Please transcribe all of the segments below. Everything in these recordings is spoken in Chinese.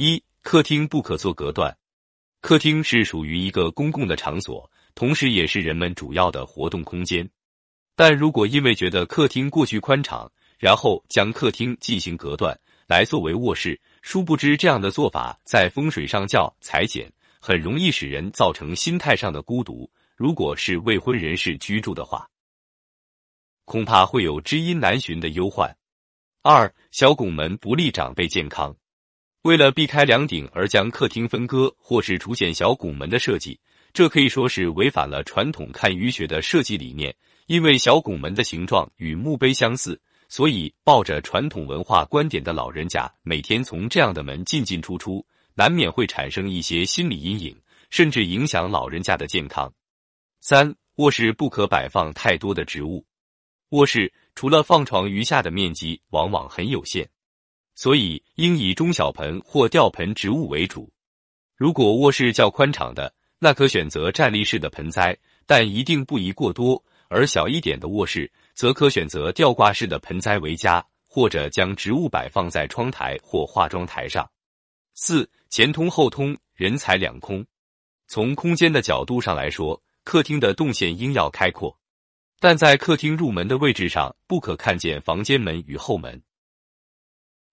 一、客厅不可做隔断。客厅是属于一个公共的场所，同时也是人们主要的活动空间。但如果因为觉得客厅过去宽敞，然后将客厅进行隔断来作为卧室，殊不知这样的做法在风水上叫裁剪，很容易使人造成心态上的孤独。如果是未婚人士居住的话，恐怕会有知音难寻的忧患。二、小拱门不利长辈健康。为了避开梁顶而将客厅分割，或是出现小拱门的设计，这可以说是违反了传统看雨雪的设计理念。因为小拱门的形状与墓碑相似，所以抱着传统文化观点的老人家每天从这样的门进进出出，难免会产生一些心理阴影，甚至影响老人家的健康。三、卧室不可摆放太多的植物。卧室除了放床，余下的面积往往很有限。所以应以中小盆或吊盆植物为主。如果卧室较宽敞的，那可选择站立式的盆栽，但一定不宜过多；而小一点的卧室，则可选择吊挂式的盆栽为佳，或者将植物摆放在窗台或化妆台上。四前通后通，人财两空。从空间的角度上来说，客厅的动线应要开阔，但在客厅入门的位置上，不可看见房间门与后门。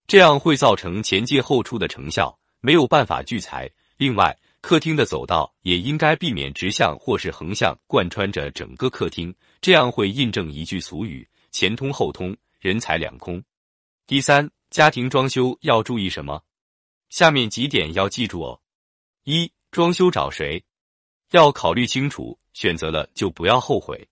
这样会造成前进后出的成效，没有办法聚财。另外，客厅的走道也应该避免直向或是横向贯穿着整个客厅，这样会印证一句俗语：前通后通，人财两空。第三，家庭装修要注意什么？下面几点要记住哦。一、装修找谁？要考虑清楚，选择了就不要后悔。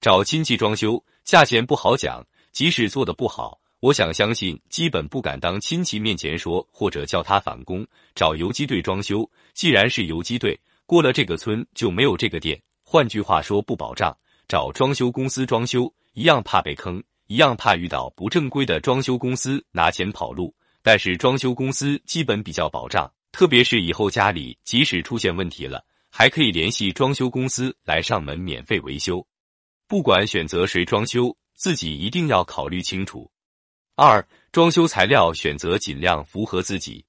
找亲戚装修，价钱不好讲，即使做的不好。我想相信，基本不敢当亲戚面前说，或者叫他返工。找游击队装修，既然是游击队，过了这个村就没有这个店。换句话说，不保障。找装修公司装修，一样怕被坑，一样怕遇到不正规的装修公司拿钱跑路。但是装修公司基本比较保障，特别是以后家里即使出现问题了，还可以联系装修公司来上门免费维修。不管选择谁装修，自己一定要考虑清楚。二、装修材料选择尽量符合自己。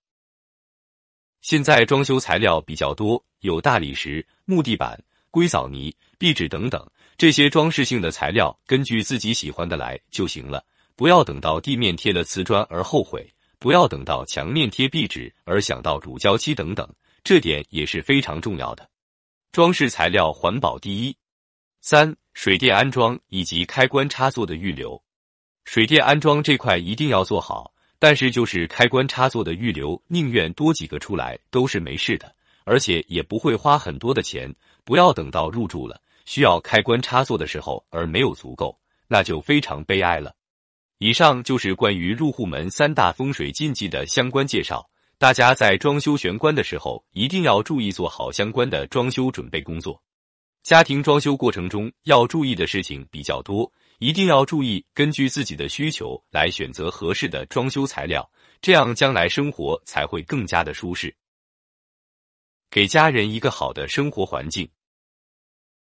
现在装修材料比较多，有大理石、木地板、硅藻泥、壁纸等等这些装饰性的材料，根据自己喜欢的来就行了。不要等到地面贴了瓷砖而后悔，不要等到墙面贴壁纸而想到乳胶漆等等，这点也是非常重要的。装饰材料环保第一。三、水电安装以及开关插座的预留。水电安装这块一定要做好，但是就是开关插座的预留，宁愿多几个出来都是没事的，而且也不会花很多的钱。不要等到入住了需要开关插座的时候而没有足够，那就非常悲哀了。以上就是关于入户门三大风水禁忌的相关介绍，大家在装修玄关的时候一定要注意做好相关的装修准备工作。家庭装修过程中要注意的事情比较多。一定要注意，根据自己的需求来选择合适的装修材料，这样将来生活才会更加的舒适，给家人一个好的生活环境。